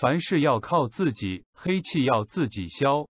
凡事要靠自己黑气要自己消。